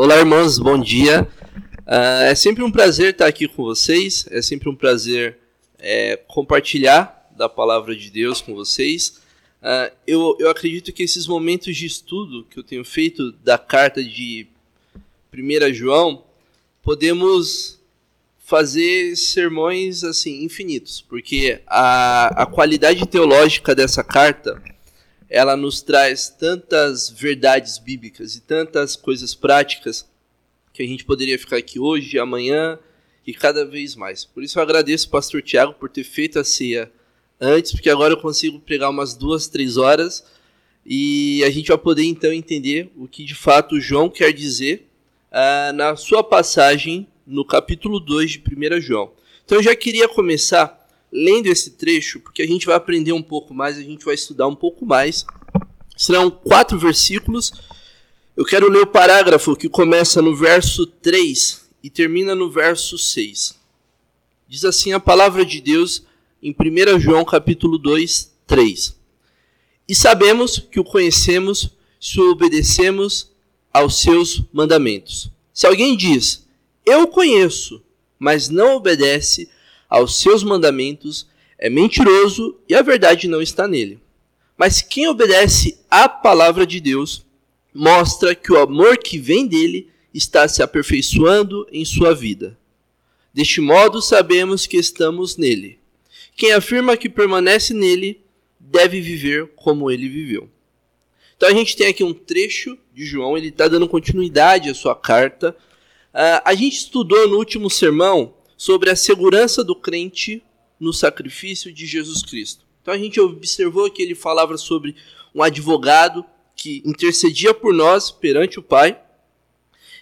Olá, irmãos, bom dia. Uh, é sempre um prazer estar aqui com vocês, é sempre um prazer é, compartilhar da palavra de Deus com vocês. Uh, eu, eu acredito que esses momentos de estudo que eu tenho feito da carta de 1 João, podemos fazer sermões assim infinitos, porque a, a qualidade teológica dessa carta ela nos traz tantas verdades bíblicas e tantas coisas práticas que a gente poderia ficar aqui hoje, amanhã e cada vez mais. Por isso eu agradeço pastor Tiago por ter feito a ceia antes, porque agora eu consigo pregar umas duas, três horas e a gente vai poder então entender o que de fato João quer dizer uh, na sua passagem no capítulo 2 de 1 João. Então eu já queria começar lendo esse trecho, porque a gente vai aprender um pouco mais, a gente vai estudar um pouco mais. Serão quatro versículos. Eu quero ler o parágrafo que começa no verso 3 e termina no verso 6. Diz assim a palavra de Deus em 1 João capítulo 2, 3. E sabemos que o conhecemos se obedecemos aos seus mandamentos. Se alguém diz, eu conheço, mas não obedece aos seus mandamentos é mentiroso e a verdade não está nele. Mas quem obedece à palavra de Deus mostra que o amor que vem dele está se aperfeiçoando em sua vida. Deste modo sabemos que estamos nele. Quem afirma que permanece nele deve viver como ele viveu. Então a gente tem aqui um trecho de João, ele está dando continuidade à sua carta. Uh, a gente estudou no último sermão sobre a segurança do crente no sacrifício de Jesus Cristo. Então a gente observou que ele falava sobre um advogado que intercedia por nós perante o Pai.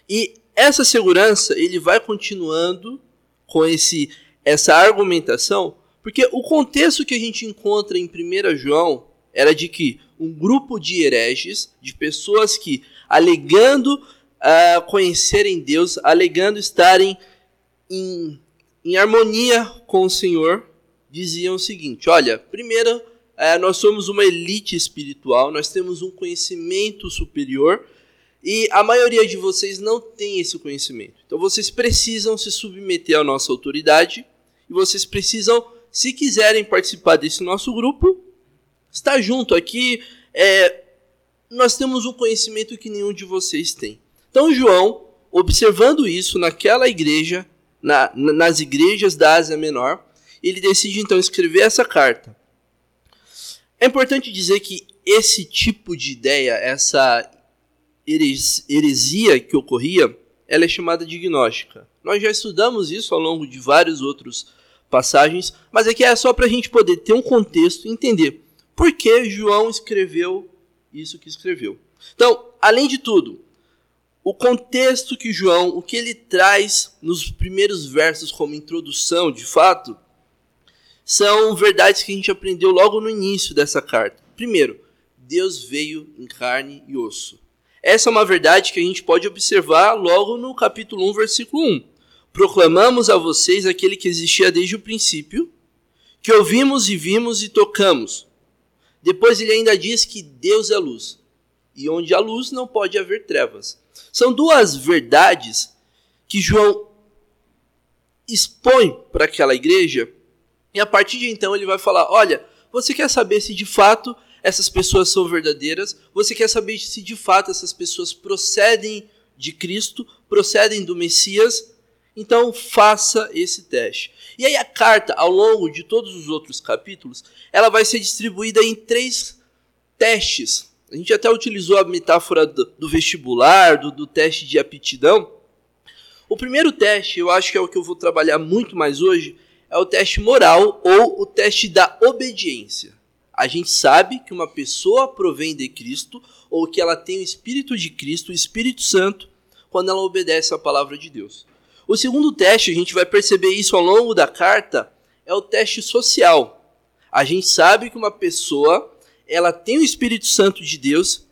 E essa segurança ele vai continuando com esse essa argumentação, porque o contexto que a gente encontra em 1 João era de que um grupo de hereges, de pessoas que alegando uh, conhecerem Deus, alegando estarem em em harmonia com o Senhor, diziam o seguinte: olha, primeiro, é, nós somos uma elite espiritual, nós temos um conhecimento superior e a maioria de vocês não tem esse conhecimento. Então vocês precisam se submeter à nossa autoridade e vocês precisam, se quiserem participar desse nosso grupo, estar junto aqui. É, nós temos um conhecimento que nenhum de vocês tem. Então João, observando isso naquela igreja, na, nas igrejas da Ásia Menor. Ele decide então escrever essa carta. É importante dizer que esse tipo de ideia, essa heresia que ocorria, ela é chamada de gnóstica. Nós já estudamos isso ao longo de vários outros passagens, mas aqui é só para a gente poder ter um contexto e entender por que João escreveu isso que escreveu. Então, além de tudo, o contexto que João, o que ele traz nos primeiros versos como introdução, de fato, são verdades que a gente aprendeu logo no início dessa carta. Primeiro, Deus veio em carne e osso. Essa é uma verdade que a gente pode observar logo no capítulo 1, versículo 1. Proclamamos a vocês aquele que existia desde o princípio, que ouvimos e vimos e tocamos. Depois ele ainda diz que Deus é luz, e onde há luz não pode haver trevas. São duas verdades que João expõe para aquela igreja, e a partir de então ele vai falar: olha, você quer saber se de fato essas pessoas são verdadeiras? Você quer saber se de fato essas pessoas procedem de Cristo, procedem do Messias? Então faça esse teste. E aí a carta, ao longo de todos os outros capítulos, ela vai ser distribuída em três testes a gente até utilizou a metáfora do, do vestibular, do, do teste de aptidão. O primeiro teste, eu acho que é o que eu vou trabalhar muito mais hoje, é o teste moral ou o teste da obediência. A gente sabe que uma pessoa provém de Cristo ou que ela tem o Espírito de Cristo, o Espírito Santo, quando ela obedece à palavra de Deus. O segundo teste, a gente vai perceber isso ao longo da carta, é o teste social. A gente sabe que uma pessoa ela tem o Espírito Santo de Deus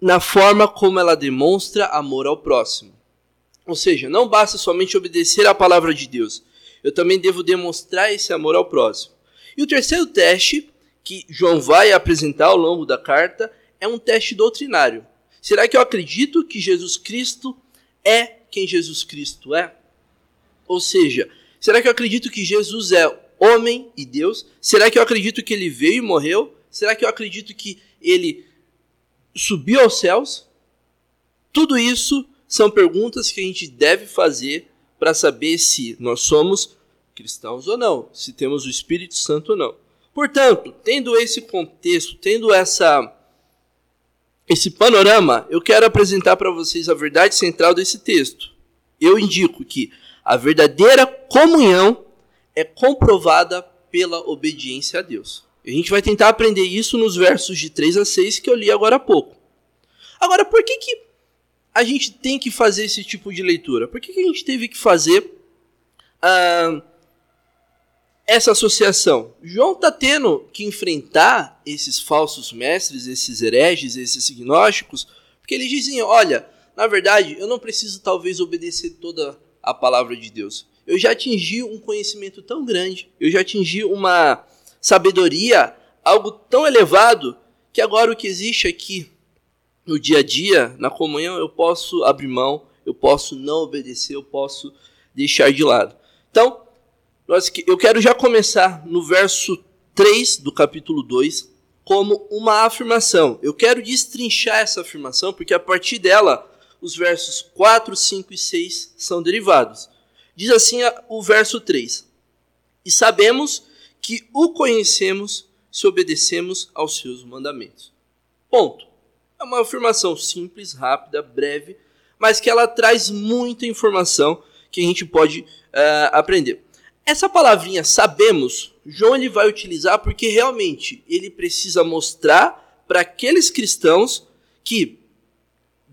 na forma como ela demonstra amor ao próximo. Ou seja, não basta somente obedecer à palavra de Deus, eu também devo demonstrar esse amor ao próximo. E o terceiro teste que João vai apresentar ao longo da carta é um teste doutrinário. Será que eu acredito que Jesus Cristo é quem Jesus Cristo é? Ou seja, será que eu acredito que Jesus é homem e Deus? Será que eu acredito que ele veio e morreu? Será que eu acredito que ele subiu aos céus? Tudo isso são perguntas que a gente deve fazer para saber se nós somos cristãos ou não, se temos o Espírito Santo ou não. Portanto, tendo esse contexto, tendo essa esse panorama, eu quero apresentar para vocês a verdade central desse texto. Eu indico que a verdadeira comunhão é comprovada pela obediência a Deus. A gente vai tentar aprender isso nos versos de 3 a 6 que eu li agora há pouco. Agora, por que, que a gente tem que fazer esse tipo de leitura? Por que, que a gente teve que fazer uh, essa associação? João está tendo que enfrentar esses falsos mestres, esses hereges, esses gnósticos, porque eles dizem: olha, na verdade, eu não preciso talvez obedecer toda a palavra de Deus. Eu já atingi um conhecimento tão grande, eu já atingi uma sabedoria, algo tão elevado, que agora o que existe aqui no dia a dia, na comunhão, eu posso abrir mão, eu posso não obedecer, eu posso deixar de lado. Então, eu quero já começar no verso 3 do capítulo 2 como uma afirmação. Eu quero destrinchar essa afirmação porque a partir dela os versos 4, 5 e 6 são derivados. Diz assim o verso 3: E sabemos que o conhecemos se obedecemos aos seus mandamentos. Ponto. É uma afirmação simples, rápida, breve, mas que ela traz muita informação que a gente pode uh, aprender. Essa palavrinha sabemos, João ele vai utilizar porque realmente ele precisa mostrar para aqueles cristãos que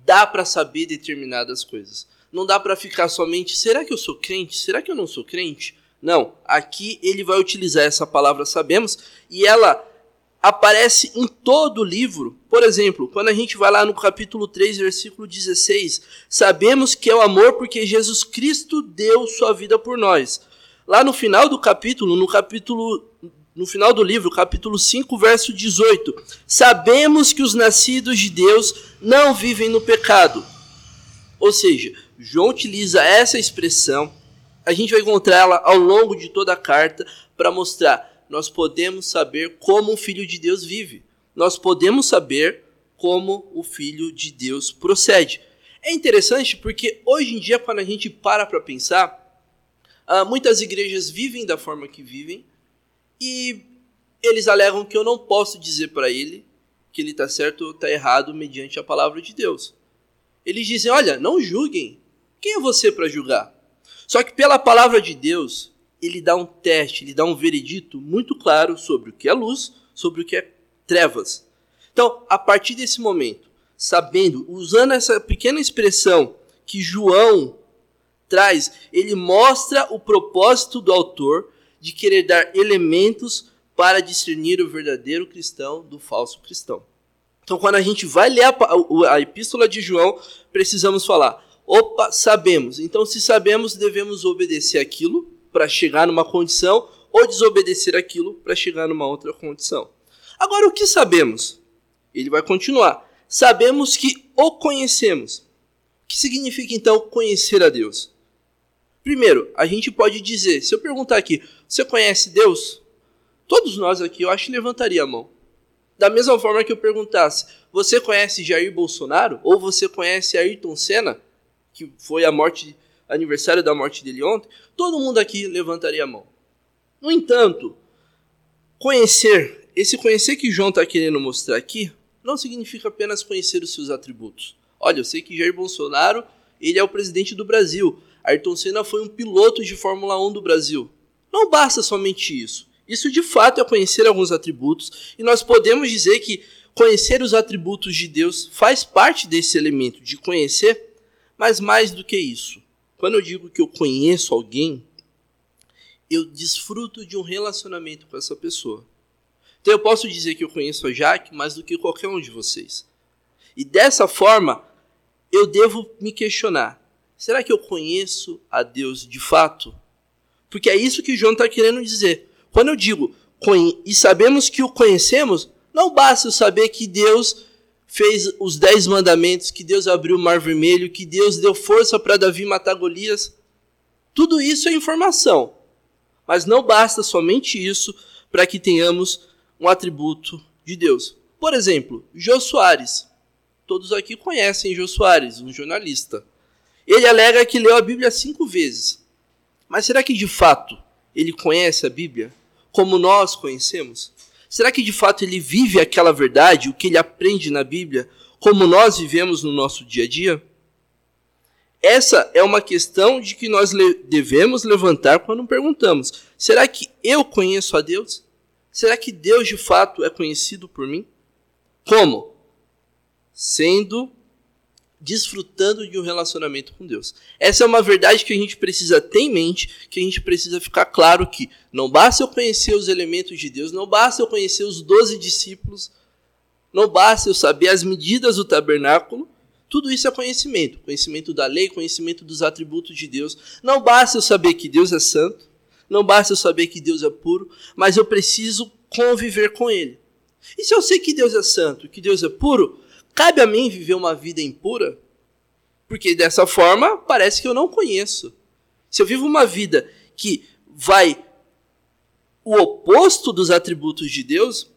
dá para saber determinadas coisas. Não dá para ficar somente, será que eu sou crente? Será que eu não sou crente? Não, aqui ele vai utilizar essa palavra sabemos e ela aparece em todo o livro. Por exemplo, quando a gente vai lá no capítulo 3, versículo 16, sabemos que é o amor porque Jesus Cristo deu sua vida por nós. Lá no final do capítulo, no capítulo no final do livro, capítulo 5, verso 18, sabemos que os nascidos de Deus não vivem no pecado. Ou seja, João utiliza essa expressão, a gente vai encontrá-la ao longo de toda a carta para mostrar nós podemos saber como o Filho de Deus vive. Nós podemos saber como o Filho de Deus procede. É interessante porque hoje em dia, quando a gente para para pensar, uh, muitas igrejas vivem da forma que vivem e eles alegam que eu não posso dizer para ele que ele está certo ou está errado mediante a palavra de Deus. Eles dizem: olha, não julguem. Quem é você para julgar? Só que pela palavra de Deus, ele dá um teste, ele dá um veredito muito claro sobre o que é luz, sobre o que é trevas. Então, a partir desse momento, sabendo, usando essa pequena expressão que João traz, ele mostra o propósito do autor de querer dar elementos para discernir o verdadeiro cristão do falso cristão. Então, quando a gente vai ler a, a, a epístola de João, precisamos falar: opa, sabemos. Então, se sabemos, devemos obedecer aquilo para chegar numa condição ou desobedecer aquilo para chegar numa outra condição. Agora, o que sabemos? Ele vai continuar. Sabemos que o conhecemos. O que significa então conhecer a Deus? Primeiro, a gente pode dizer, se eu perguntar aqui, você conhece Deus? Todos nós aqui, eu acho, levantaria a mão. Da mesma forma que eu perguntasse, você conhece Jair Bolsonaro? Ou você conhece Ayrton Senna, que foi a morte aniversário da morte dele ontem, todo mundo aqui levantaria a mão. No entanto, conhecer, esse conhecer que João está querendo mostrar aqui, não significa apenas conhecer os seus atributos. Olha, eu sei que Jair Bolsonaro, ele é o presidente do Brasil. Ayrton Senna foi um piloto de Fórmula 1 do Brasil. Não basta somente isso. Isso de fato é conhecer alguns atributos, e nós podemos dizer que conhecer os atributos de Deus faz parte desse elemento de conhecer, mas mais do que isso. Quando eu digo que eu conheço alguém, eu desfruto de um relacionamento com essa pessoa. Então eu posso dizer que eu conheço a Jaque mais do que qualquer um de vocês. E dessa forma, eu devo me questionar: será que eu conheço a Deus de fato? Porque é isso que João está querendo dizer. Quando eu digo e sabemos que o conhecemos, não basta eu saber que Deus fez os dez mandamentos, que Deus abriu o mar vermelho, que Deus deu força para Davi matar Golias. Tudo isso é informação. Mas não basta somente isso para que tenhamos um atributo de Deus. Por exemplo, Jô Soares. Todos aqui conhecem Jô Soares, um jornalista. Ele alega que leu a Bíblia cinco vezes. Mas será que de fato ele conhece a Bíblia como nós conhecemos? Será que de fato ele vive aquela verdade, o que ele aprende na Bíblia, como nós vivemos no nosso dia a dia? Essa é uma questão de que nós devemos levantar quando perguntamos: será que eu conheço a Deus? Será que Deus de fato é conhecido por mim? Como? Sendo desfrutando de um relacionamento com Deus. Essa é uma verdade que a gente precisa ter em mente, que a gente precisa ficar claro que não basta eu conhecer os elementos de Deus, não basta eu conhecer os doze discípulos, não basta eu saber as medidas do tabernáculo, tudo isso é conhecimento, conhecimento da lei, conhecimento dos atributos de Deus. Não basta eu saber que Deus é santo, não basta eu saber que Deus é puro, mas eu preciso conviver com Ele. E se eu sei que Deus é santo, que Deus é puro, Cabe a mim viver uma vida impura? Porque dessa forma parece que eu não conheço. Se eu vivo uma vida que vai o oposto dos atributos de Deus,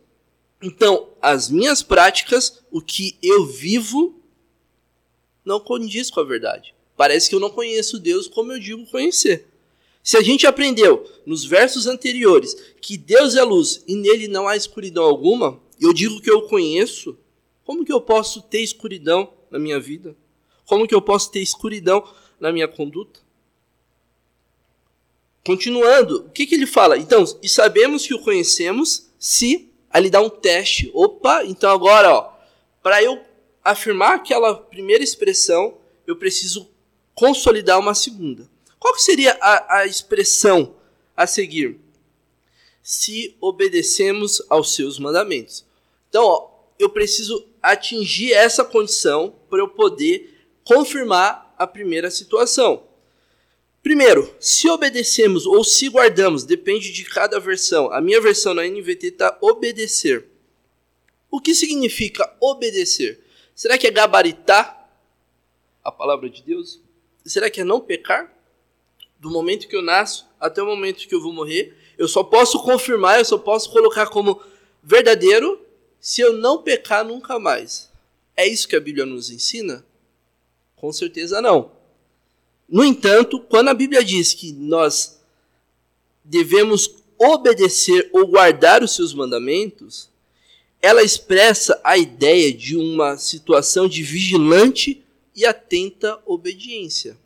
então as minhas práticas, o que eu vivo, não condiz com a verdade. Parece que eu não conheço Deus como eu digo conhecer. Se a gente aprendeu nos versos anteriores que Deus é luz e nele não há escuridão alguma, eu digo que eu conheço, como que eu posso ter escuridão na minha vida? Como que eu posso ter escuridão na minha conduta? Continuando, o que, que ele fala? Então, e sabemos que o conhecemos se ali dá um teste. Opa, então agora, ó, para eu afirmar aquela primeira expressão, eu preciso consolidar uma segunda. Qual que seria a, a expressão a seguir? Se obedecemos aos seus mandamentos. Então, ó, eu preciso atingir essa condição para eu poder confirmar a primeira situação. Primeiro, se obedecemos ou se guardamos, depende de cada versão. A minha versão na NVT está obedecer. O que significa obedecer? Será que é gabaritar a palavra de Deus? Será que é não pecar? Do momento que eu nasço até o momento que eu vou morrer, eu só posso confirmar, eu só posso colocar como verdadeiro se eu não pecar nunca mais. É isso que a Bíblia nos ensina? Com certeza não. No entanto, quando a Bíblia diz que nós devemos obedecer ou guardar os seus mandamentos, ela expressa a ideia de uma situação de vigilante e atenta obediência.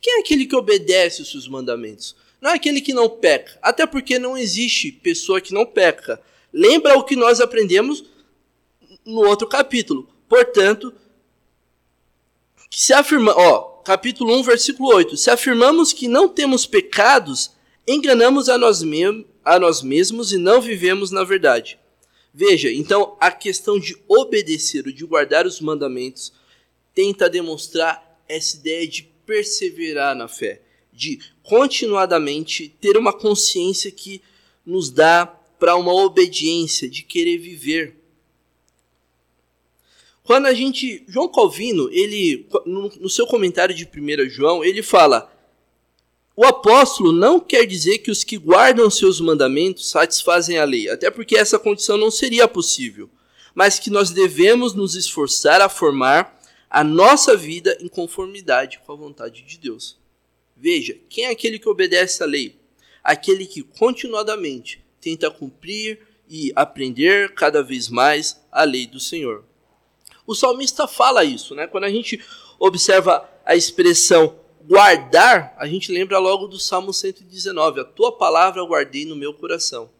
Quem é aquele que obedece os seus mandamentos? Não é aquele que não peca, até porque não existe pessoa que não peca. Lembra o que nós aprendemos no outro capítulo. Portanto, se afirma, ó, capítulo 1, versículo 8, se afirmamos que não temos pecados, enganamos a nós, mesmos, a nós mesmos e não vivemos na verdade. Veja, então a questão de obedecer, de guardar os mandamentos, tenta demonstrar essa ideia de perseverar na fé, de continuadamente ter uma consciência que nos dá para uma obediência, de querer viver. Quando a gente. João Calvino, ele, no, no seu comentário de 1 João, ele fala: o apóstolo não quer dizer que os que guardam seus mandamentos satisfazem a lei, até porque essa condição não seria possível, mas que nós devemos nos esforçar a formar a nossa vida em conformidade com a vontade de Deus. Veja, quem é aquele que obedece à lei? Aquele que continuadamente tenta cumprir e aprender cada vez mais a lei do Senhor. O salmista fala isso, né? Quando a gente observa a expressão guardar, a gente lembra logo do Salmo 119, a tua palavra eu guardei no meu coração.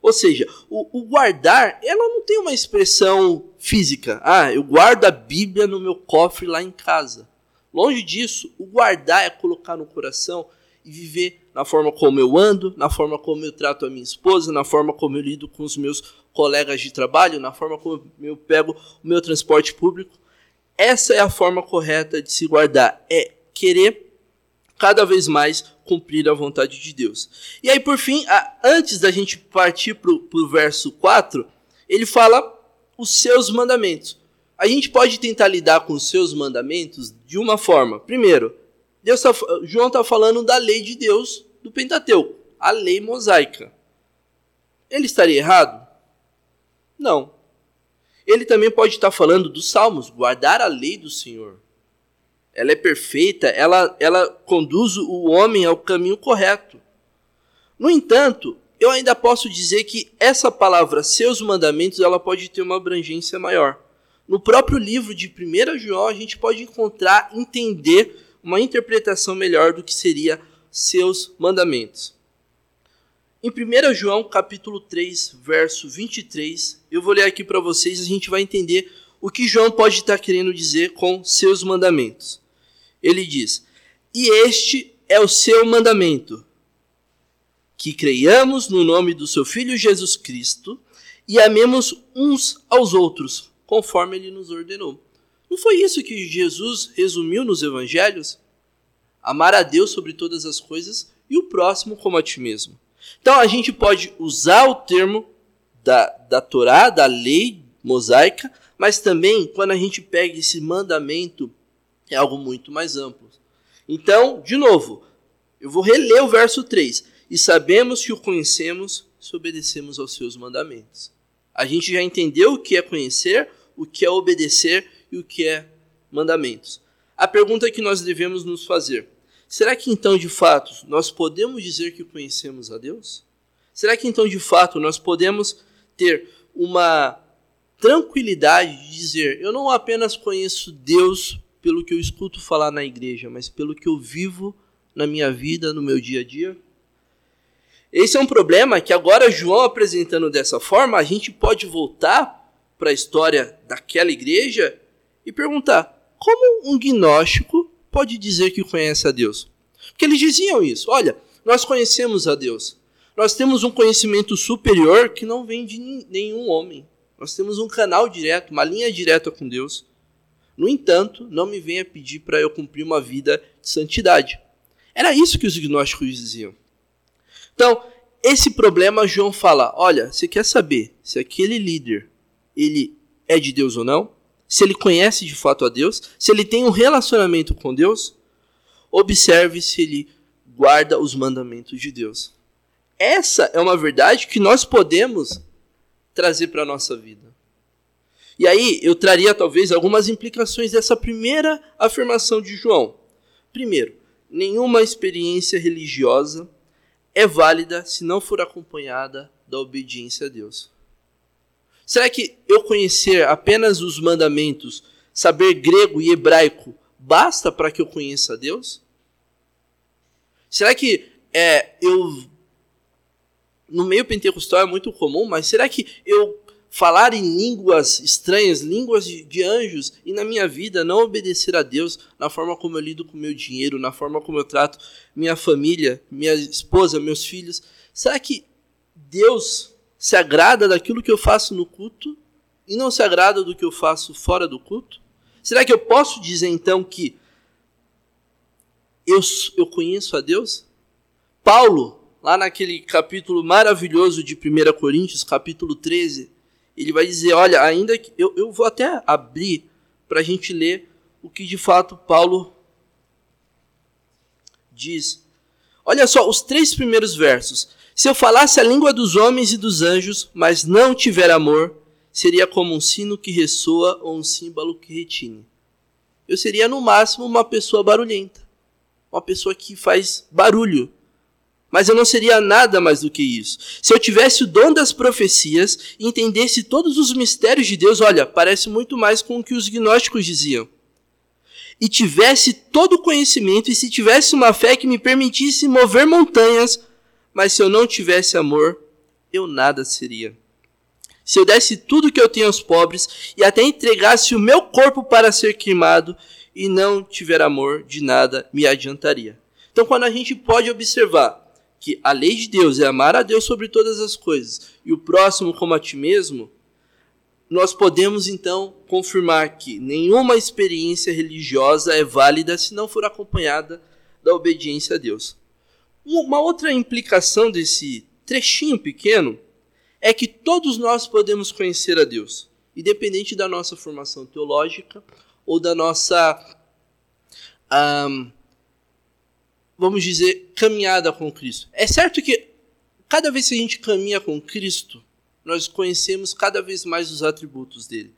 Ou seja, o, o, guardar, ela não tem uma expressão física. Ah, eu guardo a Bíblia no meu cofre lá em casa. Longe disso, o guardar é colocar no coração e viver na forma como eu ando, na forma como eu trato a minha esposa, na forma como eu lido com os meus colegas de trabalho, na forma como eu pego o meu transporte público. Essa é a forma correta de se guardar, é querer cada vez mais cumprir a vontade de Deus. E aí, por fim, antes da gente partir para o verso 4, ele fala os seus mandamentos. a gente pode tentar lidar com os seus mandamentos de uma forma. Primeiro, Deus tá, João está falando da lei de Deus do Pentateuco, a lei mosaica. Ele estaria errado? Não. Ele também pode estar falando dos salmos, guardar a lei do Senhor. Ela é perfeita, ela, ela conduz o homem ao caminho correto. No entanto, eu ainda posso dizer que essa palavra, seus mandamentos, ela pode ter uma abrangência maior. No próprio livro de 1 João, a gente pode encontrar, entender uma interpretação melhor do que seria seus mandamentos. Em 1 João, capítulo 3, verso 23, eu vou ler aqui para vocês, a gente vai entender o que João pode estar querendo dizer com seus mandamentos. Ele diz: "E este é o seu mandamento: que creiamos no nome do seu filho Jesus Cristo e amemos uns aos outros, conforme ele nos ordenou." Não foi isso que Jesus resumiu nos evangelhos? Amar a Deus sobre todas as coisas e o próximo como a ti mesmo. Então a gente pode usar o termo da, da Torá, da lei mosaica, mas também quando a gente pega esse mandamento, é algo muito mais amplo. Então, de novo, eu vou reler o verso 3. E sabemos que o conhecemos se obedecemos aos seus mandamentos. A gente já entendeu o que é conhecer, o que é obedecer e o que é mandamentos. A pergunta que nós devemos nos fazer: Será que então, de fato, nós podemos dizer que conhecemos a Deus? Será que então, de fato, nós podemos ter uma tranquilidade de dizer: eu não apenas conheço Deus pelo que eu escuto falar na igreja, mas pelo que eu vivo na minha vida, no meu dia a dia? Esse é um problema que agora João apresentando dessa forma, a gente pode voltar para a história daquela igreja e perguntar: como um gnóstico pode dizer que conhece a Deus? Porque eles diziam isso. Olha, nós conhecemos a Deus. Nós temos um conhecimento superior que não vem de nenhum homem. Nós temos um canal direto, uma linha direta com Deus. No entanto, não me venha pedir para eu cumprir uma vida de santidade. Era isso que os gnósticos diziam. Então, esse problema João fala: olha, você quer saber se aquele líder ele é de Deus ou não? Se ele conhece de fato a Deus, se ele tem um relacionamento com Deus, observe se ele guarda os mandamentos de Deus. Essa é uma verdade que nós podemos trazer para a nossa vida. E aí eu traria talvez algumas implicações dessa primeira afirmação de João. Primeiro, nenhuma experiência religiosa é válida se não for acompanhada da obediência a Deus. Será que eu conhecer apenas os mandamentos, saber grego e hebraico, basta para que eu conheça Deus? Será que é, eu. No meio pentecostal é muito comum, mas será que eu falar em línguas estranhas, línguas de, de, anjos, e na minha vida não obedecer a Deus na forma como eu lido com meu dinheiro, na forma como eu trato minha família, minha esposa, meus filhos? Será que Deus se agrada daquilo que eu faço no culto e não se agrada do que eu faço fora do culto? Será que eu posso dizer então que eu, eu conheço a Deus? Paulo, lá naquele capítulo maravilhoso de 1 Coríntios, capítulo 13, ele vai dizer: Olha, ainda que. Eu, eu vou até abrir para a gente ler o que de fato Paulo diz. Olha só, os três primeiros versos. Se eu falasse a língua dos homens e dos anjos, mas não tiver amor, seria como um sino que ressoa ou um símbolo que retine. Eu seria no máximo uma pessoa barulhenta, uma pessoa que faz barulho. Mas eu não seria nada mais do que isso. Se eu tivesse o dom das profecias e entendesse todos os mistérios de Deus, olha, parece muito mais com o que os gnósticos diziam. E tivesse todo o conhecimento, e se tivesse uma fé que me permitisse mover montanhas, mas se eu não tivesse amor, eu nada seria. Se eu desse tudo que eu tenho aos pobres e até entregasse o meu corpo para ser queimado e não tiver amor, de nada me adiantaria. Então, quando a gente pode observar que a lei de Deus é amar a Deus sobre todas as coisas e o próximo como a ti mesmo, nós podemos então confirmar que nenhuma experiência religiosa é válida se não for acompanhada da obediência a Deus. Uma outra implicação desse trechinho pequeno é que todos nós podemos conhecer a Deus. independente da nossa formação teológica ou da nossa, um, vamos dizer, caminhada com Cristo. É certo que cada vez que a gente caminha com Cristo, nós conhecemos cada vez mais os atributos dele.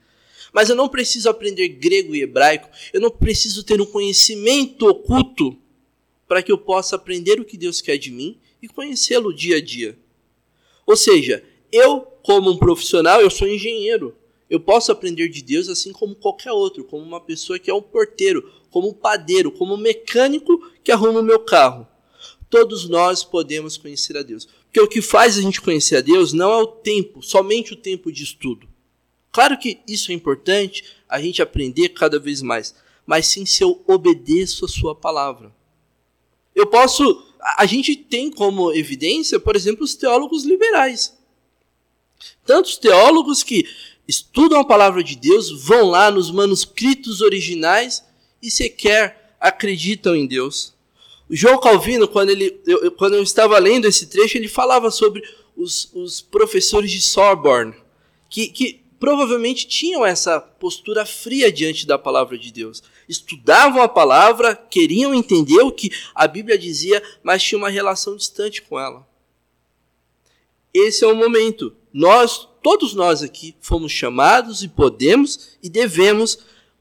Mas eu não preciso aprender grego e hebraico, eu não preciso ter um conhecimento oculto para que eu possa aprender o que Deus quer de mim e conhecê-lo dia a dia. Ou seja, eu, como um profissional, eu sou engenheiro. Eu posso aprender de Deus assim como qualquer outro, como uma pessoa que é um porteiro, como um padeiro, como um mecânico que arruma o meu carro. Todos nós podemos conhecer a Deus. Porque o que faz a gente conhecer a Deus não é o tempo, somente o tempo de estudo. Claro que isso é importante, a gente aprender cada vez mais, mas sim se eu obedeço a sua palavra. Eu posso. A gente tem como evidência, por exemplo, os teólogos liberais. Tantos teólogos que estudam a palavra de Deus, vão lá nos manuscritos originais e sequer acreditam em Deus. O João Calvino, quando, ele, eu, quando eu estava lendo esse trecho, ele falava sobre os, os professores de Sorbonne, que, que provavelmente tinham essa postura fria diante da palavra de Deus. Estudavam a palavra, queriam entender o que a Bíblia dizia, mas tinham uma relação distante com ela. Esse é o momento. Nós todos nós aqui fomos chamados e podemos e devemos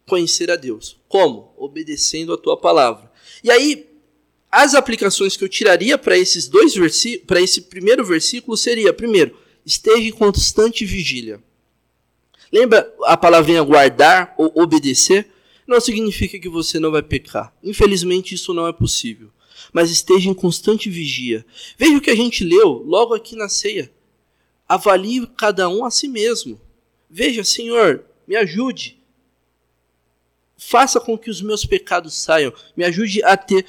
conhecer a Deus. Como? Obedecendo a tua palavra. E aí, as aplicações que eu tiraria para esses dois para esse primeiro versículo seria, primeiro, esteja em constante vigília. Lembra a palavrinha guardar ou obedecer? Não significa que você não vai pecar. Infelizmente, isso não é possível. Mas esteja em constante vigia. Veja o que a gente leu logo aqui na ceia avalie cada um a si mesmo. Veja, Senhor, me ajude. Faça com que os meus pecados saiam. Me ajude a ter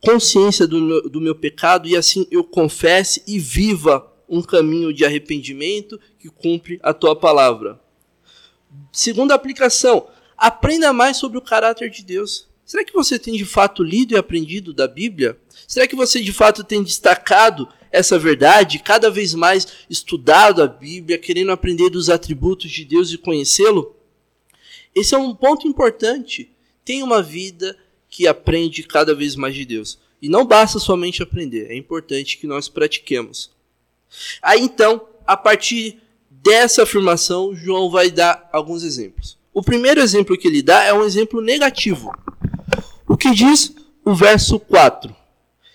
consciência do meu, do meu pecado e assim eu confesse e viva um caminho de arrependimento que cumpre a tua palavra. Segunda aplicação, aprenda mais sobre o caráter de Deus. Será que você tem de fato lido e aprendido da Bíblia? Será que você de fato tem destacado essa verdade, cada vez mais estudado a Bíblia, querendo aprender dos atributos de Deus e conhecê-lo? Esse é um ponto importante. Tenha uma vida que aprende cada vez mais de Deus. E não basta somente aprender, é importante que nós pratiquemos. Aí então, a partir dessa afirmação, João vai dar alguns exemplos. O primeiro exemplo que ele dá é um exemplo negativo. O que diz o verso 4?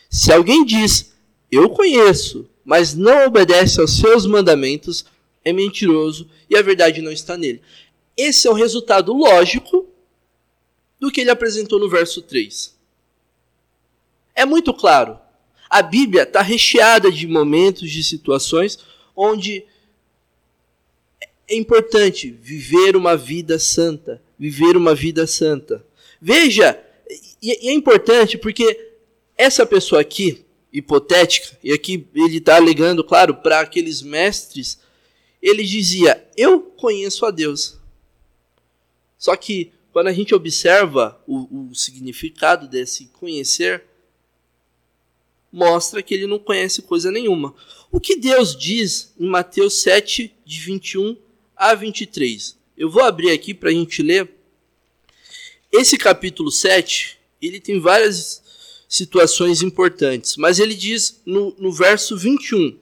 Se alguém diz, eu conheço, mas não obedece aos seus mandamentos, é mentiroso e a verdade não está nele. Esse é o resultado lógico do que ele apresentou no verso 3. É muito claro. A Bíblia está recheada de momentos, de situações onde é importante viver uma vida santa. Viver uma vida santa. Veja, e é importante porque essa pessoa aqui, hipotética, e aqui ele está alegando, claro, para aqueles mestres, ele dizia: Eu conheço a Deus. Só que quando a gente observa o, o significado desse conhecer, mostra que ele não conhece coisa nenhuma. O que Deus diz em Mateus 7, de 21 a 23? Eu vou abrir aqui para a gente ler. Esse capítulo 7, ele tem várias situações importantes. Mas ele diz no, no verso 21,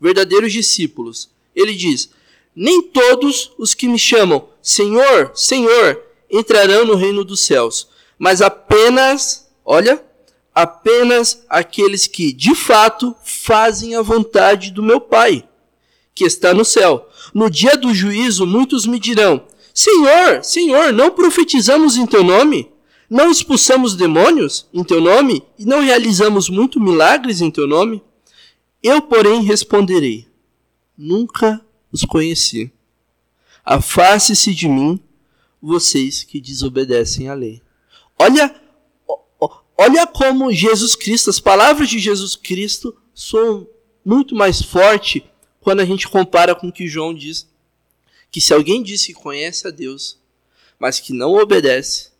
verdadeiros discípulos, ele diz: Nem todos os que me chamam Senhor, Senhor entrarão no reino dos céus, mas apenas, olha, apenas aqueles que de fato fazem a vontade do meu Pai, que está no céu. No dia do juízo, muitos me dirão: Senhor, Senhor, não profetizamos em teu nome? Não expulsamos demônios em teu nome e não realizamos muitos milagres em teu nome? Eu, porém, responderei: Nunca os conheci. Afaste-se de mim, vocês que desobedecem à lei. Olha, olha como Jesus Cristo, as palavras de Jesus Cristo são muito mais fortes quando a gente compara com o que João diz. Que se alguém diz que conhece a Deus, mas que não obedece,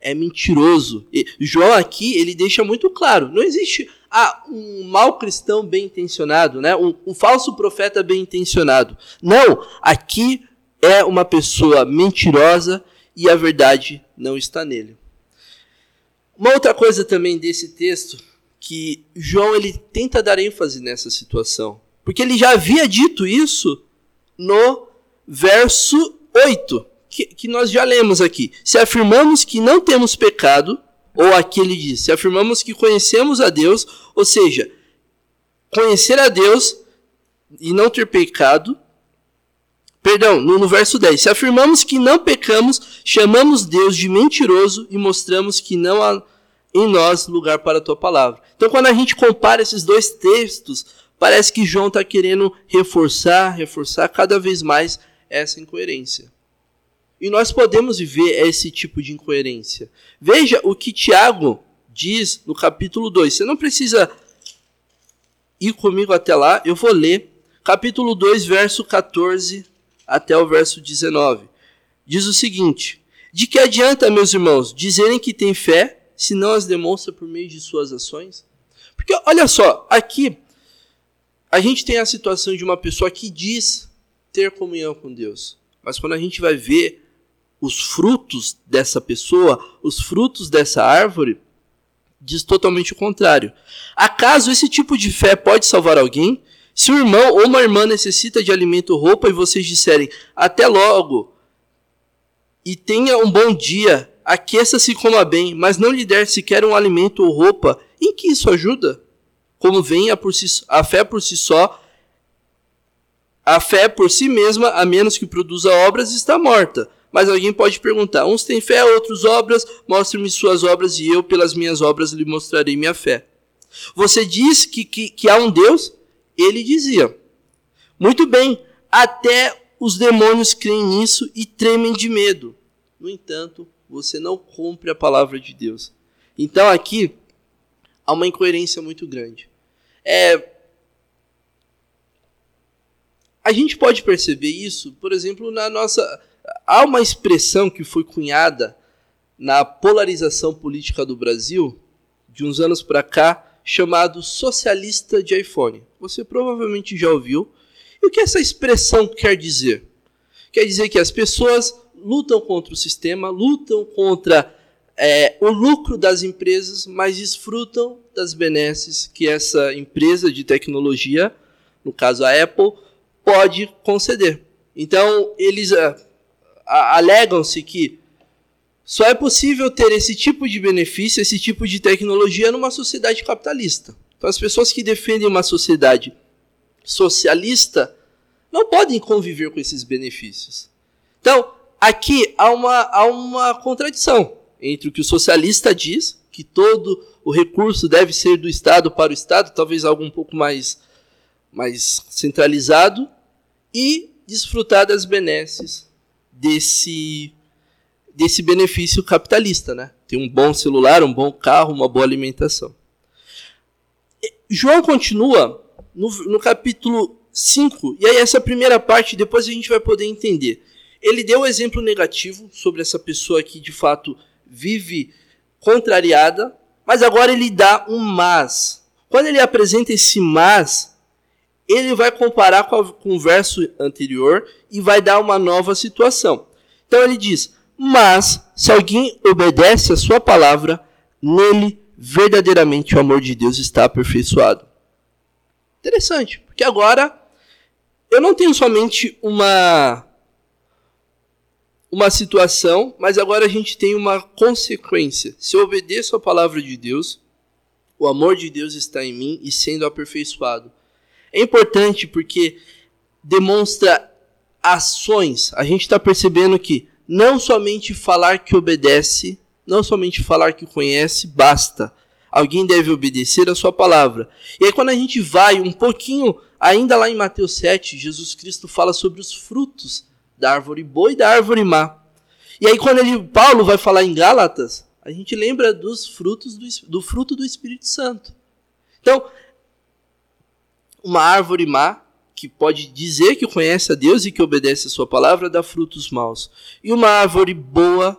é mentiroso. E João aqui ele deixa muito claro: não existe ah, um mau cristão bem intencionado, né? um, um falso profeta bem intencionado. Não, aqui é uma pessoa mentirosa e a verdade não está nele. Uma outra coisa também desse texto que João ele tenta dar ênfase nessa situação, porque ele já havia dito isso no verso 8, que, que nós já lemos aqui. Se afirmamos que não temos pecado, ou aqui ele diz, se afirmamos que conhecemos a Deus, ou seja, conhecer a Deus e não ter pecado, Perdão, no, no, verso 10. Se afirmamos que não pecamos, chamamos Deus de mentiroso e mostramos que não há em nós lugar para a tua palavra. Então, quando a gente compara esses dois textos, parece que João está querendo reforçar, reforçar cada vez mais essa incoerência. E nós podemos viver esse tipo de incoerência. Veja o que Tiago diz no capítulo 2. Você não precisa ir comigo até lá, eu vou ler. Capítulo 2, verso 14 até o verso 19. Diz o seguinte: De que adianta, meus irmãos, dizerem que têm fé, se não as demonstra por meio de suas ações? Porque olha só, aqui a gente tem a situação de uma pessoa que diz ter comunhão com Deus, mas quando a gente vai ver os frutos dessa pessoa, os frutos dessa árvore, diz totalmente o contrário. Acaso esse tipo de fé pode salvar alguém? Se um irmão ou uma irmã necessita de alimento ou roupa e vocês disserem até logo e tenha um bom dia, aqueça-se e coma bem, mas não lhe der sequer um alimento ou roupa, em que isso ajuda? Como vem a, por si, a fé por si só, a fé por si mesma, a menos que produza obras, está morta. Mas alguém pode perguntar: uns têm fé, outros obras, mostre-me suas obras e eu, pelas minhas obras, lhe mostrarei minha fé. Você diz que, que, que há um Deus? Ele dizia: Muito bem, até os demônios creem nisso e tremem de medo. No entanto, você não cumpre a palavra de Deus. Então aqui há uma incoerência muito grande. É, a gente pode perceber isso, por exemplo, na nossa. Há uma expressão que foi cunhada na polarização política do Brasil, de uns anos para cá, chamado socialista de iPhone. Você provavelmente já ouviu. E o que essa expressão quer dizer? Quer dizer que as pessoas lutam contra o sistema, lutam contra é, o lucro das empresas, mas desfrutam das benesses que essa empresa de tecnologia, no caso a Apple, pode conceder. Então, eles uh, alegam-se que só é possível ter esse tipo de benefício, esse tipo de tecnologia numa sociedade capitalista. Então, as pessoas que defendem uma sociedade socialista não podem conviver com esses benefícios. Então, aqui há uma, há uma contradição entre o que o socialista diz, que todo o recurso deve ser do Estado para o Estado, talvez algo um pouco mais, mais centralizado, e desfrutar das benesses desse desse benefício capitalista, né? Ter um bom celular, um bom carro, uma boa alimentação. João continua no, no capítulo 5, e aí essa primeira parte depois a gente vai poder entender. Ele deu o um exemplo negativo sobre essa pessoa que de fato vive contrariada, mas agora ele dá um mas. Quando ele apresenta esse mas, ele vai comparar com, a, com o verso anterior e vai dar uma nova situação. Então ele diz: mas, se alguém obedece a sua palavra, nele verdadeiramente o amor de Deus está aperfeiçoado. Interessante, porque agora eu não tenho somente uma uma situação, mas agora a gente tem uma consequência. Se eu obedeço a palavra de Deus, o amor de Deus está em mim e sendo aperfeiçoado. É importante porque demonstra ações. A gente está percebendo que não somente falar que obedece, não somente falar que conhece, basta. Alguém deve obedecer a sua palavra. E aí, quando a gente vai um pouquinho, ainda lá em Mateus 7, Jesus Cristo fala sobre os frutos da árvore boa e da árvore má. E aí, quando ele, Paulo vai falar em Gálatas, a gente lembra dos frutos do, do fruto do Espírito Santo. Então, uma árvore má que pode dizer que conhece a Deus e que obedece a sua palavra, dá frutos maus. E uma árvore boa,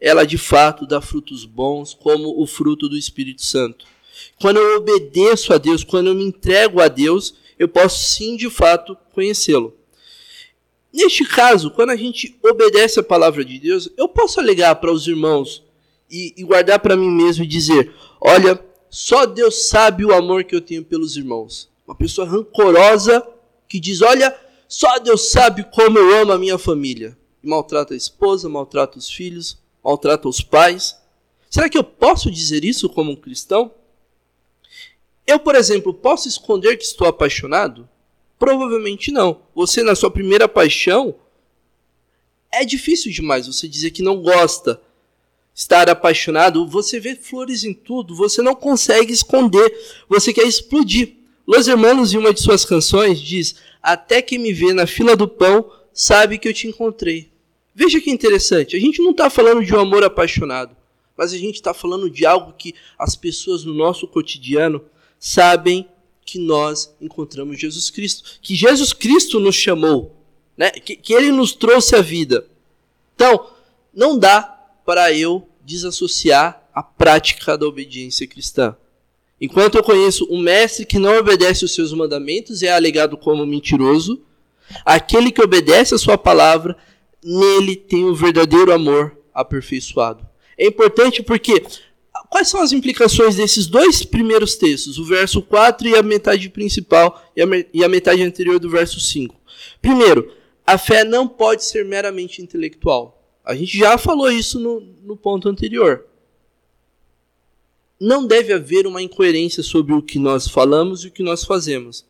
ela de fato dá frutos bons, como o fruto do Espírito Santo. Quando eu obedeço a Deus, quando eu me entrego a Deus, eu posso sim de fato conhecê-lo. Neste caso, quando a gente obedece a palavra de Deus, eu posso alegar para os irmãos e, e guardar para mim mesmo e dizer: olha, só Deus sabe o amor que eu tenho pelos irmãos. Uma pessoa rancorosa que diz: olha, só Deus sabe como eu amo a minha família. E maltrata a esposa, maltrata os filhos, maltrata os pais. Será que eu posso dizer isso como um cristão? Eu, por exemplo, posso esconder que estou apaixonado? Provavelmente não. Você, na sua primeira paixão, é difícil demais você dizer que não gosta. Estar apaixonado, você vê flores em tudo, você não consegue esconder, você quer explodir. Los Hermanos, em uma de suas canções, diz: Até que me vê na fila do pão, sabe que eu te encontrei. Veja que interessante, a gente não está falando de um amor apaixonado, mas a gente está falando de algo que as pessoas no nosso cotidiano sabem que nós encontramos Jesus Cristo, que Jesus Cristo nos chamou, né? que, que Ele nos trouxe a vida. Então, não dá para eu desassociar a prática da obediência cristã. Enquanto eu conheço um mestre que não obedece os seus mandamentos, é alegado como mentiroso. Aquele que obedece a sua palavra, nele tem o verdadeiro amor aperfeiçoado. É importante porque Quais são as implicações desses dois primeiros textos, o verso 4 e a metade principal e a, e a metade anterior do verso 5? Primeiro, a fé não pode ser meramente intelectual. A gente já falou isso no, no ponto anterior. Não deve haver uma incoerência sobre o que nós falamos e o que nós fazemos.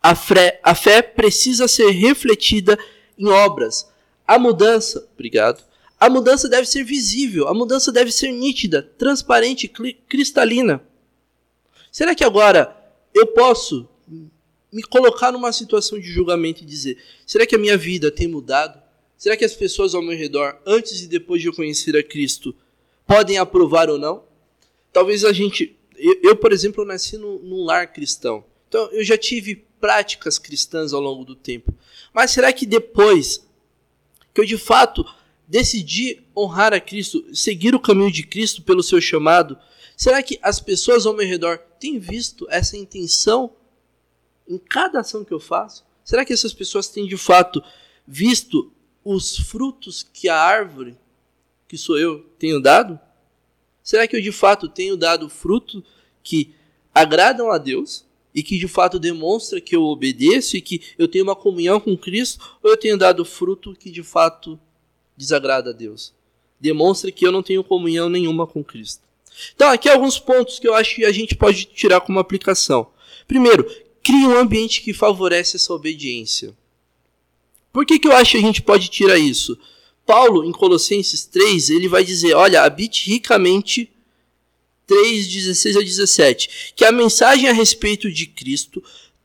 A fé, a fé precisa ser refletida em obras. A mudança, obrigado, a mudança deve ser visível, a mudança deve ser nítida, transparente, cristalina. Será que agora eu posso me colocar numa situação de julgamento e dizer: será que a minha vida tem mudado? Será que as pessoas ao meu redor, antes e depois de eu conhecer a Cristo, podem aprovar ou não? Talvez a gente. Eu, eu por exemplo, nasci no, num lar cristão. Então eu já tive práticas cristãs ao longo do tempo. Mas será que depois que eu de fato decidi honrar a Cristo, seguir o caminho de Cristo pelo seu chamado, será que as pessoas ao meu redor têm visto essa intenção em cada ação que eu faço? Será que essas pessoas têm de fato visto os frutos que a árvore, que sou eu, tenho dado? Será que eu de fato tenho dado fruto que agradam a Deus e que de fato demonstra que eu obedeço e que eu tenho uma comunhão com Cristo? Ou eu tenho dado fruto que de fato desagrada a Deus. Demonstra que eu não tenho comunhão nenhuma com Cristo. Então, aqui alguns pontos que eu acho que a gente pode tirar como aplicação. Primeiro, crie um ambiente que favorece essa obediência. Por que, que eu acho que a gente pode tirar isso? Paulo, em Colossenses 3, ele vai dizer: Olha, habite ricamente, 3, 16 a 17, que a mensagem a respeito de Cristo,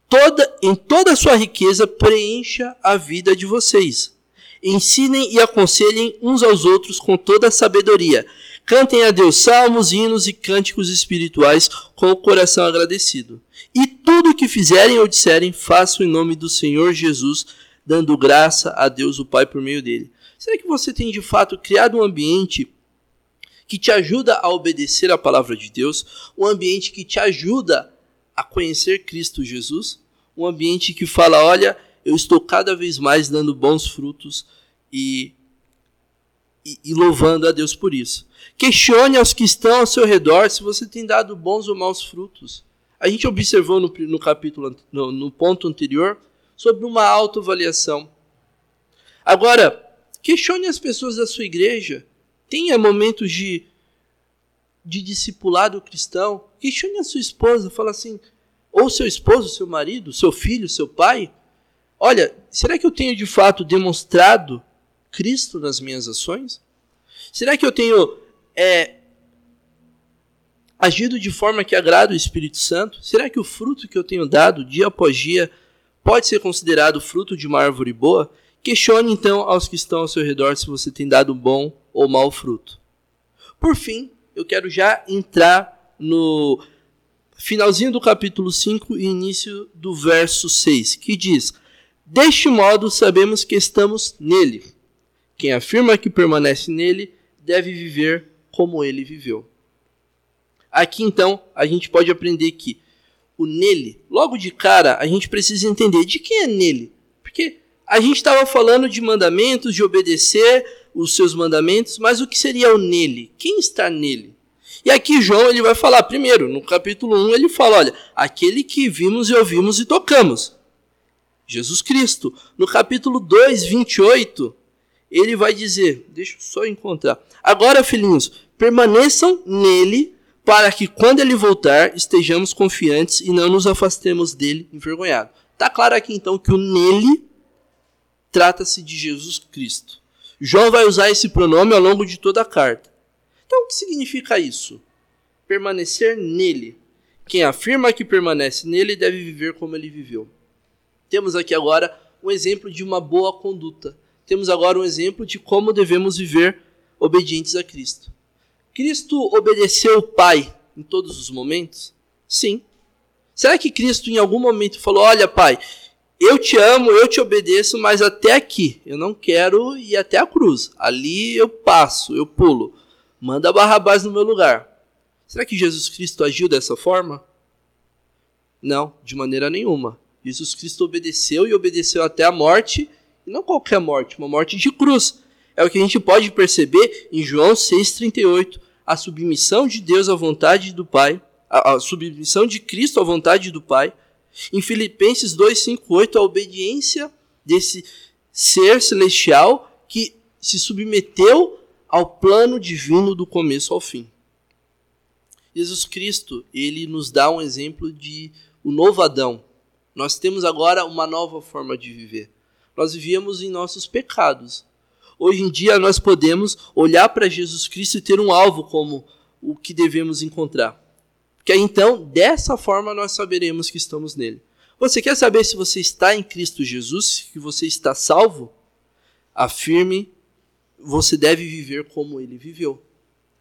toda, em toda a sua riqueza, preencha a vida de vocês Ensinem e aconselhem uns aos outros com toda a sabedoria. Cantem a Deus salmos, hinos e cânticos espirituais com o coração agradecido. E tudo o que fizerem ou disserem, façam em nome do Senhor Jesus, dando graça a Deus o Pai por meio dele. Será que você tem de fato criado um ambiente que te ajuda a obedecer a palavra de Deus, um ambiente que te ajuda a conhecer Cristo Jesus, um ambiente que fala, olha, eu estou cada vez mais dando bons frutos e, e, e, louvando a Deus por isso. Questione aos que estão ao seu redor se você tem dado bons ou maus frutos. A gente observou no, no capítulo, no, no ponto anterior, sobre uma autoavaliação. Agora, questione as pessoas da sua igreja. Tenha momentos de, de discipulado cristão. Questione a sua esposa. Fala assim, ou seu esposo, seu marido, seu filho, seu pai. Olha, será que eu tenho de fato demonstrado Cristo nas minhas ações? Será que eu tenho é, agido de forma que agrada o Espírito Santo? Será que o fruto que eu tenho dado dia após dia pode ser considerado fruto de uma árvore boa? Questione então aos que estão ao seu redor se você tem dado bom ou mau fruto. Por fim, eu quero já entrar no finalzinho do capítulo 5 e início do verso 6, que diz: Deste modo, sabemos que estamos nele. Quem afirma que permanece nele deve viver como ele viveu. Aqui então, a gente pode aprender que o nele, logo de cara, a gente precisa entender de quem é nele. Porque A gente estava falando de mandamentos, de obedecer os seus mandamentos, mas o que seria o nele? Quem está nele? E aqui João ele vai falar primeiro, no capítulo 1 ele fala, olha, aquele que vimos e ouvimos e tocamos. Jesus Cristo. No capítulo 2, 28, ele vai dizer, deixa eu só encontrar. Agora, filhinhos, permaneçam nele, para que quando ele voltar, estejamos confiantes e não nos afastemos dele envergonhado. Tá claro aqui então que o nele trata-se de Jesus Cristo. João vai usar esse pronome ao longo de toda a carta. Então, o que significa isso? Permanecer nele. Quem afirma que permanece nele deve viver como ele viveu. Temos aqui agora um exemplo de uma boa conduta. Temos agora um exemplo de como devemos viver obedientes a Cristo. Cristo obedeceu o Pai em todos os momentos? Sim. Será que Cristo em algum momento falou: Olha, Pai, eu te amo, eu te obedeço, mas até aqui. Eu não quero ir até a cruz. Ali eu passo, eu pulo. Manda Barrabás no meu lugar. Será que Jesus Cristo agiu dessa forma? Não, de maneira nenhuma. Jesus Cristo obedeceu e obedeceu até a morte, e não qualquer morte, uma morte de cruz. É o que a gente pode perceber em João 6,38, a submissão de Deus à vontade do Pai, a, a submissão de Cristo à vontade do Pai, em Filipenses 2:5-8, a obediência desse ser celestial que se submeteu ao plano divino do começo ao fim. Jesus Cristo, ele nos dá um exemplo de o novo Adão. Nós temos agora uma nova forma de viver. Nós vivíamos em nossos pecados. Hoje em dia nós podemos olhar para Jesus Cristo e ter um alvo como o que devemos encontrar. Que então, dessa forma, nós saberemos que estamos nele. Você quer saber se você está em Cristo Jesus, que você está salvo? Afirme, você deve viver como ele viveu.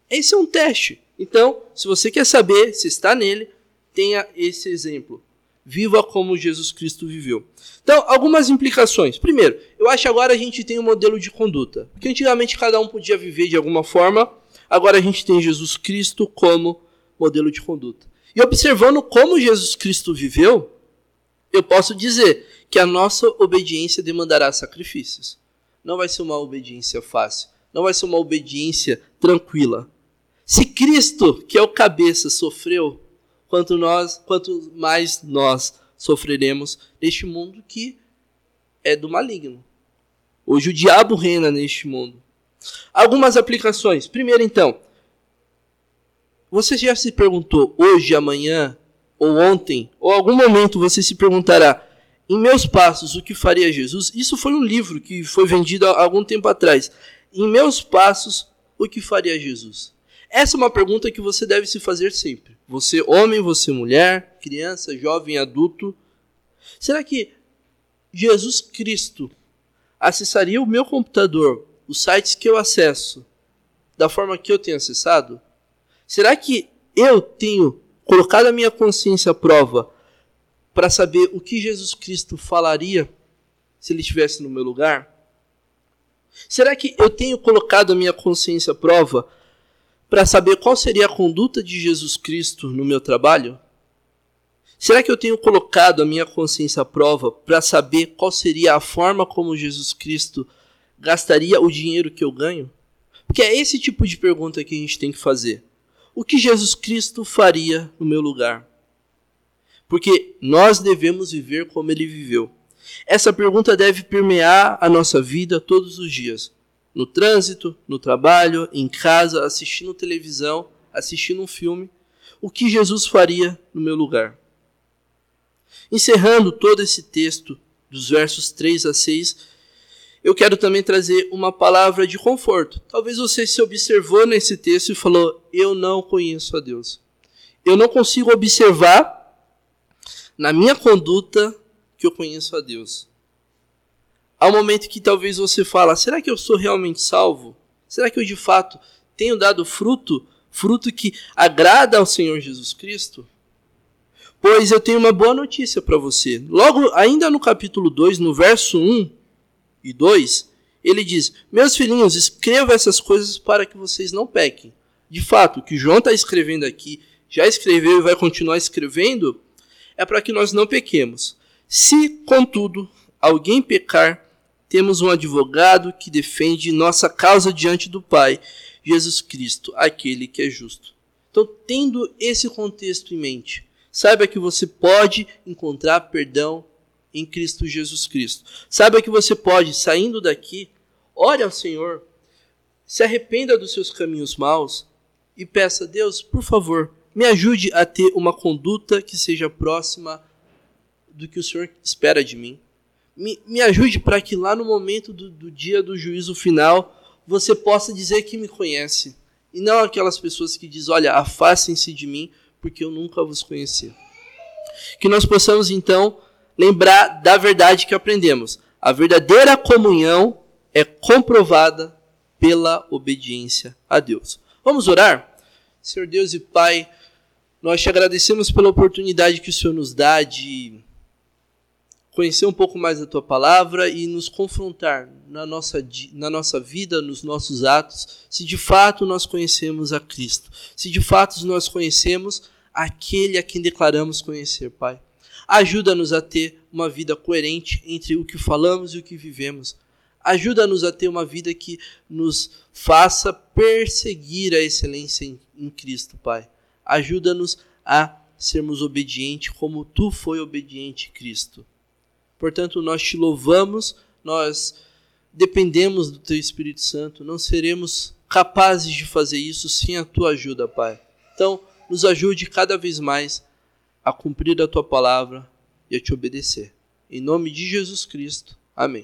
Esse é um teste. Então, se você quer saber se está nele, tenha esse exemplo. Viva como Jesus Cristo viveu. Então, algumas implicações. Primeiro, eu acho que agora a gente tem um modelo de conduta. Porque antigamente cada um podia viver de alguma forma, agora a gente tem Jesus Cristo como modelo de conduta. E observando como Jesus Cristo viveu, eu posso dizer que a nossa obediência demandará sacrifícios. Não vai ser uma obediência fácil, não vai ser uma obediência tranquila. Se Cristo, que é o cabeça, sofreu, quanto nós, quanto mais nós sofreremos neste mundo que é do maligno. Hoje o diabo reina neste mundo. Algumas aplicações. Primeiro, então, você já se perguntou hoje, amanhã, ou ontem, ou algum momento você se perguntará: em meus passos, o que faria Jesus? Isso foi um livro que foi vendido há algum tempo atrás. Em meus passos, o que faria Jesus? Essa é uma pergunta que você deve se fazer sempre. Você, homem, você, mulher, criança, jovem, adulto. Será que Jesus Cristo acessaria o meu computador, os sites que eu acesso, da forma que eu tenho acessado? Será que eu tenho colocado a minha consciência à prova para saber o que Jesus Cristo falaria se ele estivesse no meu lugar? Será que eu tenho colocado a minha consciência à prova para saber qual seria a conduta de Jesus Cristo no meu trabalho? Será que eu tenho colocado a minha consciência à prova para saber qual seria a forma como Jesus Cristo gastaria o dinheiro que eu ganho? Porque é esse tipo de pergunta que a gente tem que fazer o que Jesus Cristo faria no meu lugar? Porque nós devemos viver como ele viveu. Essa pergunta deve permear a nossa vida todos os dias. No trânsito, no trabalho, em casa, assistindo televisão, assistindo um filme. O que Jesus faria no meu lugar? Encerrando todo esse texto, dos versos 3 a 6, eu quero também trazer uma palavra de conforto. Talvez você se observou nesse texto e falou: Eu não conheço a Deus. Eu não consigo observar na minha conduta que eu conheço a Deus. Há um momento que talvez você fala: Será que eu sou realmente salvo? Será que eu de fato tenho dado fruto, fruto que agrada ao Senhor Jesus Cristo? Pois eu tenho uma boa notícia para você. Logo, ainda no capítulo 2, no verso 1, e 2, ele diz: Meus filhinhos, escreva essas coisas para que vocês não pequem. De fato, o que João está escrevendo aqui, já escreveu e vai continuar escrevendo, é para que nós não pequemos. Se, contudo, alguém pecar, temos um advogado que defende nossa causa diante do Pai, Jesus Cristo, aquele que é justo. Então, tendo esse contexto em mente, saiba que você pode encontrar perdão em Cristo Jesus Cristo. Saiba que você pode, saindo daqui, ore ao Senhor, se arrependa dos seus caminhos maus e peça a Deus, por favor, me ajude a ter uma conduta que seja próxima do que o Senhor espera de mim. Me, me ajude para que lá no momento do, do dia do juízo final você possa dizer que me conhece. E não aquelas pessoas que dizem: Olha, afastem-se de mim, porque eu nunca vos conheci. Que nós possamos então lembrar da verdade que aprendemos. A verdadeira comunhão é comprovada pela obediência a Deus. Vamos orar? Senhor Deus e Pai, nós te agradecemos pela oportunidade que o Senhor nos dá de conhecer um pouco mais da tua palavra e nos confrontar na nossa, na nossa vida, nos nossos atos, se de fato nós conhecemos a Cristo, se de fato nós conhecemos aquele a quem declaramos conhecer, Pai. Ajuda-nos a ter uma vida coerente entre o que falamos e o que vivemos. Ajuda-nos a ter uma vida que nos faça perseguir a excelência em, em Cristo, Pai. Ajuda-nos a sermos obedientes como tu foi obediente, Cristo. Portanto, nós te louvamos, nós dependemos do teu Espírito Santo, não seremos capazes de fazer isso sem a tua ajuda, Pai. Então, nos ajude cada vez mais a cumprir a tua palavra e a te obedecer. Em nome de Jesus Cristo. Amém.